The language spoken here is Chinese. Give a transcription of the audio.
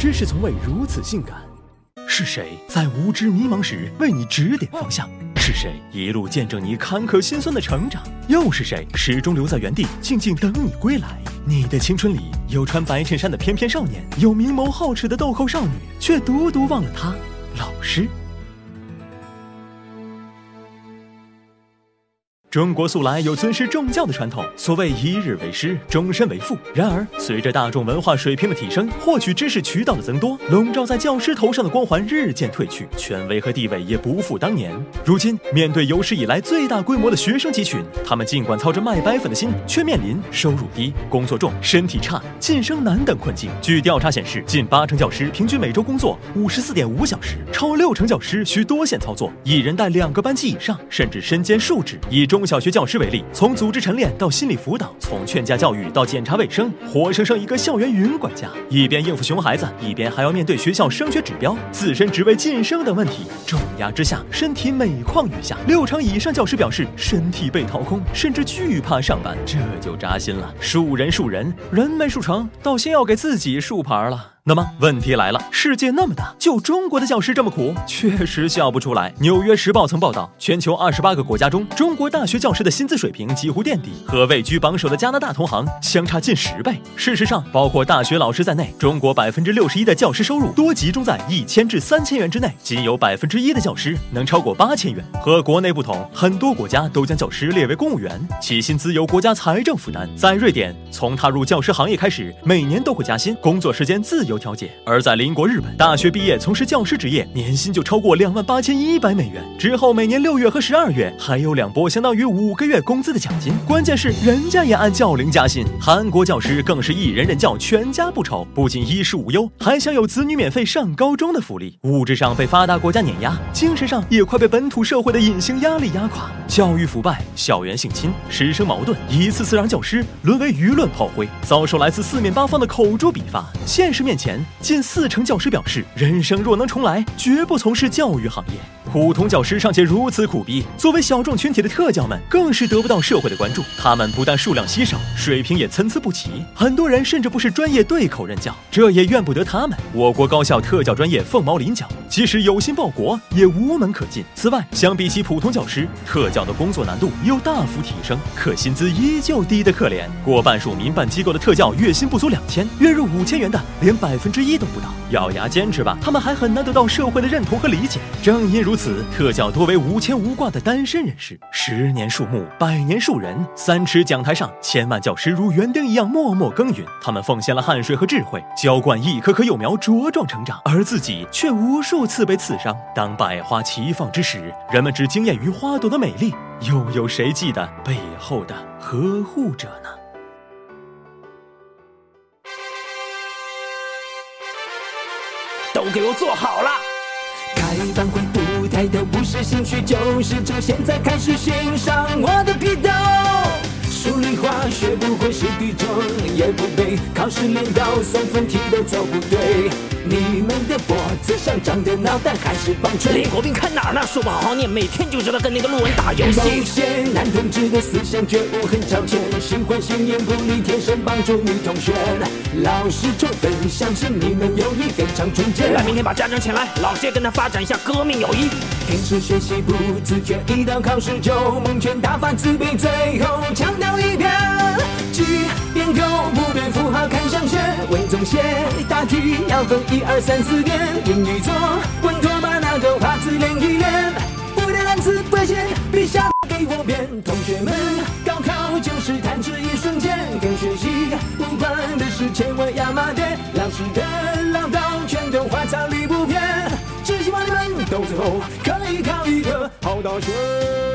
知识从未如此性感。是谁在无知迷茫时为你指点方向？是谁一路见证你坎坷心酸的成长？又是谁始终留在原地静静等你归来？你的青春里有穿白衬衫的翩翩少年，有明眸皓齿的豆蔻少女，却独独忘了他，老师。中国素来有尊师重教的传统，所谓一日为师，终身为父。然而，随着大众文化水平的提升，获取知识渠道的增多，笼罩在教师头上的光环日渐褪去，权威和地位也不复当年。如今，面对有史以来最大规模的学生集群，他们尽管操着卖白粉的心，却面临收入低、工作重、身体差、晋升难等困境。据调查显示，近八成教师平均每周工作五十四点五小时，超六成教师需多线操作，一人带两个班级以上，甚至身兼数职。以中中小学教师为例，从组织晨练到心理辅导，从劝架教育到检查卫生，活生生一个校园云管家，一边应付熊孩子，一边还要面对学校升学指标、自身职位晋升等问题，重压之下，身体每况愈下。六成以上教师表示身体被掏空，甚至惧怕上班，这就扎心了。树人树人，人没树成，倒先要给自己树牌了。那么问题来了，世界那么大，就中国的教师这么苦，确实笑不出来。纽约时报曾报道，全球二十八个国家中，中国大学教师的薪资水平几乎垫底，和位居榜首的加拿大同行相差近十倍。事实上，包括大学老师在内，中国百分之六十一的教师收入多集中在一千至三千元之内，仅有百分之一的教师能超过八千元。和国内不同，很多国家都将教师列为公务员，其薪资由国家财政负担。在瑞典，从踏入教师行业开始，每年都会加薪，工作时间自由。调节，而在邻国日本，大学毕业从事教师职业，年薪就超过两万八千一百美元。之后每年六月和十二月还有两波相当于五个月工资的奖金。关键是人家也按教龄加薪。韩国教师更是一人任教，全家不愁，不仅衣食无忧，还享有子女免费上高中的福利。物质上被发达国家碾压，精神上也快被本土社会的隐形压力压垮。教育腐败，校园性侵，师生矛盾，一次次让教师沦为舆论炮灰，遭受来自四面八方的口诛笔伐。现实面前。近四成教师表示，人生若能重来，绝不从事教育行业。普通教师尚且如此苦逼，作为小众群体的特教们更是得不到社会的关注。他们不但数量稀少，水平也参差不齐，很多人甚至不是专业对口任教，这也怨不得他们。我国高校特教专业凤毛麟角，即使有心报国，也无门可进。此外，相比起普通教师，特教的工作难度又大幅提升，可薪资依旧低得可怜。过半数民办机构的特教月薪不足两千，月入五千元的连百分之一都不到。咬牙坚持吧，他们还很难得到社会的认同和理解。正因如此。此特教多为无牵无挂的单身人士，十年树木，百年树人。三尺讲台上，千万教师如园丁一样默默耕耘，他们奉献了汗水和智慧，浇灌一棵棵幼苗茁壮成长，而自己却无数次被刺伤。当百花齐放之时，人们只惊艳于花朵的美丽，又有谁记得背后的呵护者呢？都给我坐好了，开班会。爱的不是兴趣，就是从现在开始欣赏我的皮斗。数理化学不会是地中，也不背考试连到三分题都做不对。你们的脖子上长的脑袋还是棒槌。李国斌看哪儿呢？说不好好念，每天就知道跟那个路人打游戏。某些男同志的思想觉悟很超前，心怀信念不离天生帮助女同学。老师充分相信你们友谊非常纯洁。那明天把家长请来，老师也跟他发展一下革命友谊。平时学习不自觉，一到考试就蒙圈打发自闭，最后强调一遍：记编构不变符号看象限，文总写答题要分一二三四点，英语作文多把那个话字练一练，不带单词不写，笔下给我编。同学们，高考就是弹指一瞬间，跟学习无关的事千万要马点，老师的唠叨全都花草里不偏。希望你们到最后可以考一个好大学。